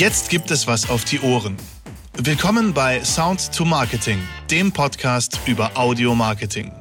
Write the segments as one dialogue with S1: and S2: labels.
S1: Jetzt gibt es was auf die Ohren. Willkommen bei Sound to Marketing, dem Podcast über Audio Marketing.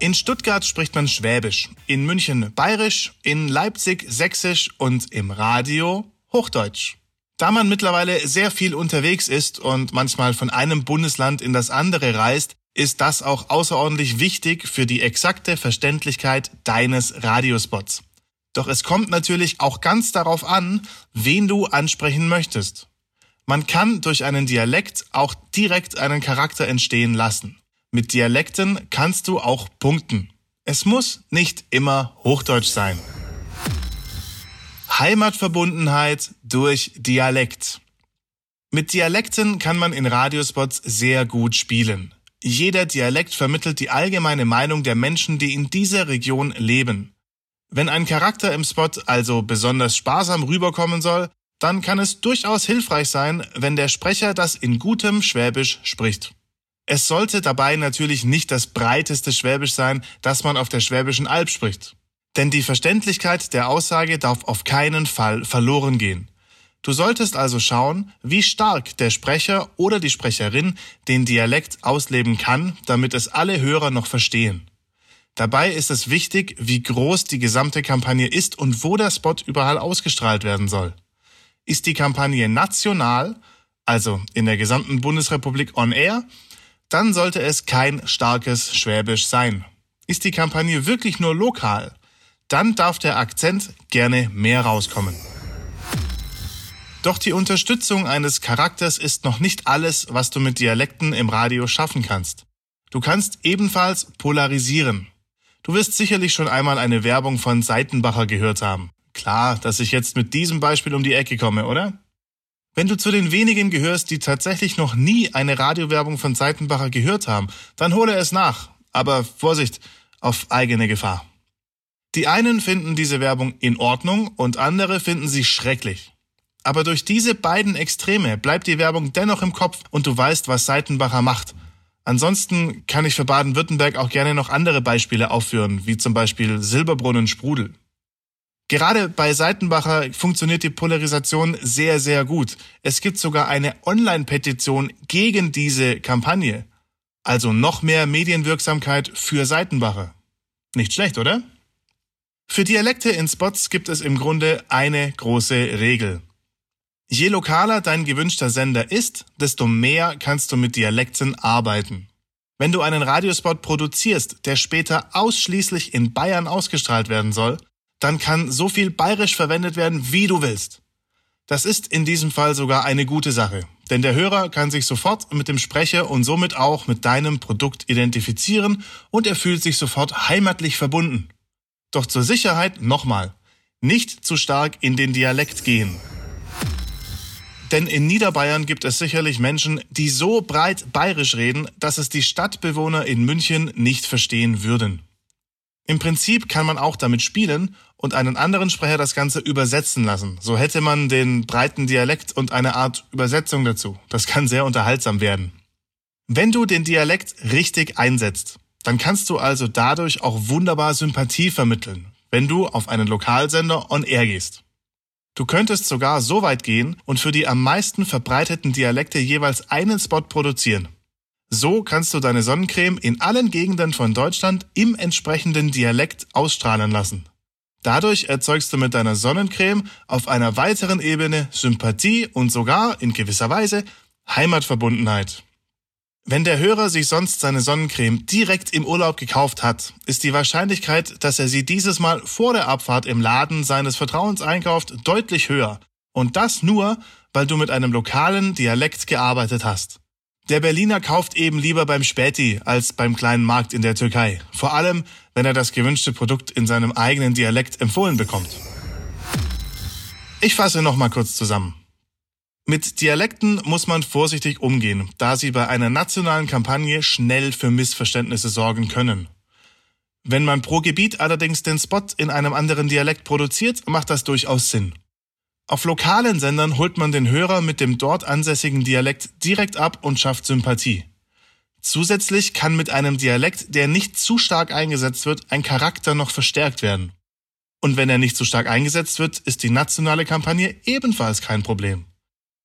S1: In Stuttgart spricht man Schwäbisch, in München Bayerisch, in Leipzig Sächsisch und im Radio Hochdeutsch. Da man mittlerweile sehr viel unterwegs ist und manchmal von einem Bundesland in das andere reist, ist das auch außerordentlich wichtig für die exakte Verständlichkeit deines Radiospots. Doch es kommt natürlich auch ganz darauf an, wen du ansprechen möchtest. Man kann durch einen Dialekt auch direkt einen Charakter entstehen lassen. Mit Dialekten kannst du auch punkten. Es muss nicht immer Hochdeutsch sein. Heimatverbundenheit durch Dialekt. Mit Dialekten kann man in Radiospots sehr gut spielen. Jeder Dialekt vermittelt die allgemeine Meinung der Menschen, die in dieser Region leben. Wenn ein Charakter im Spot also besonders sparsam rüberkommen soll, dann kann es durchaus hilfreich sein, wenn der Sprecher das in gutem Schwäbisch spricht. Es sollte dabei natürlich nicht das breiteste Schwäbisch sein, das man auf der Schwäbischen Alb spricht. Denn die Verständlichkeit der Aussage darf auf keinen Fall verloren gehen. Du solltest also schauen, wie stark der Sprecher oder die Sprecherin den Dialekt ausleben kann, damit es alle Hörer noch verstehen. Dabei ist es wichtig, wie groß die gesamte Kampagne ist und wo der Spot überall ausgestrahlt werden soll. Ist die Kampagne national, also in der gesamten Bundesrepublik on air, dann sollte es kein starkes Schwäbisch sein. Ist die Kampagne wirklich nur lokal, dann darf der Akzent gerne mehr rauskommen. Doch die Unterstützung eines Charakters ist noch nicht alles, was du mit Dialekten im Radio schaffen kannst. Du kannst ebenfalls polarisieren. Du wirst sicherlich schon einmal eine Werbung von Seitenbacher gehört haben. Klar, dass ich jetzt mit diesem Beispiel um die Ecke komme, oder? Wenn du zu den wenigen gehörst, die tatsächlich noch nie eine Radiowerbung von Seitenbacher gehört haben, dann hole es nach. Aber Vorsicht, auf eigene Gefahr. Die einen finden diese Werbung in Ordnung und andere finden sie schrecklich. Aber durch diese beiden Extreme bleibt die Werbung dennoch im Kopf und du weißt, was Seitenbacher macht. Ansonsten kann ich für Baden-Württemberg auch gerne noch andere Beispiele aufführen, wie zum Beispiel Silberbrunnen Sprudel. Gerade bei Seitenbacher funktioniert die Polarisation sehr, sehr gut. Es gibt sogar eine Online-Petition gegen diese Kampagne. Also noch mehr Medienwirksamkeit für Seitenbacher. Nicht schlecht, oder? Für Dialekte in Spots gibt es im Grunde eine große Regel. Je lokaler dein gewünschter Sender ist, desto mehr kannst du mit Dialekten arbeiten. Wenn du einen Radiospot produzierst, der später ausschließlich in Bayern ausgestrahlt werden soll, dann kann so viel bayerisch verwendet werden, wie du willst. Das ist in diesem Fall sogar eine gute Sache, denn der Hörer kann sich sofort mit dem Sprecher und somit auch mit deinem Produkt identifizieren und er fühlt sich sofort heimatlich verbunden. Doch zur Sicherheit nochmal, nicht zu stark in den Dialekt gehen. Denn in Niederbayern gibt es sicherlich Menschen, die so breit bayerisch reden, dass es die Stadtbewohner in München nicht verstehen würden. Im Prinzip kann man auch damit spielen und einen anderen Sprecher das Ganze übersetzen lassen. So hätte man den breiten Dialekt und eine Art Übersetzung dazu. Das kann sehr unterhaltsam werden. Wenn du den Dialekt richtig einsetzt, dann kannst du also dadurch auch wunderbar Sympathie vermitteln, wenn du auf einen Lokalsender on air gehst. Du könntest sogar so weit gehen und für die am meisten verbreiteten Dialekte jeweils einen Spot produzieren. So kannst du deine Sonnencreme in allen Gegenden von Deutschland im entsprechenden Dialekt ausstrahlen lassen. Dadurch erzeugst du mit deiner Sonnencreme auf einer weiteren Ebene Sympathie und sogar in gewisser Weise Heimatverbundenheit. Wenn der Hörer sich sonst seine Sonnencreme direkt im Urlaub gekauft hat, ist die Wahrscheinlichkeit, dass er sie dieses Mal vor der Abfahrt im Laden seines Vertrauens einkauft, deutlich höher. Und das nur, weil du mit einem lokalen Dialekt gearbeitet hast. Der Berliner kauft eben lieber beim Späti als beim kleinen Markt in der Türkei. Vor allem, wenn er das gewünschte Produkt in seinem eigenen Dialekt empfohlen bekommt. Ich fasse nochmal kurz zusammen. Mit Dialekten muss man vorsichtig umgehen, da sie bei einer nationalen Kampagne schnell für Missverständnisse sorgen können. Wenn man pro Gebiet allerdings den Spot in einem anderen Dialekt produziert, macht das durchaus Sinn. Auf lokalen Sendern holt man den Hörer mit dem dort ansässigen Dialekt direkt ab und schafft Sympathie. Zusätzlich kann mit einem Dialekt, der nicht zu stark eingesetzt wird, ein Charakter noch verstärkt werden. Und wenn er nicht so stark eingesetzt wird, ist die nationale Kampagne ebenfalls kein Problem.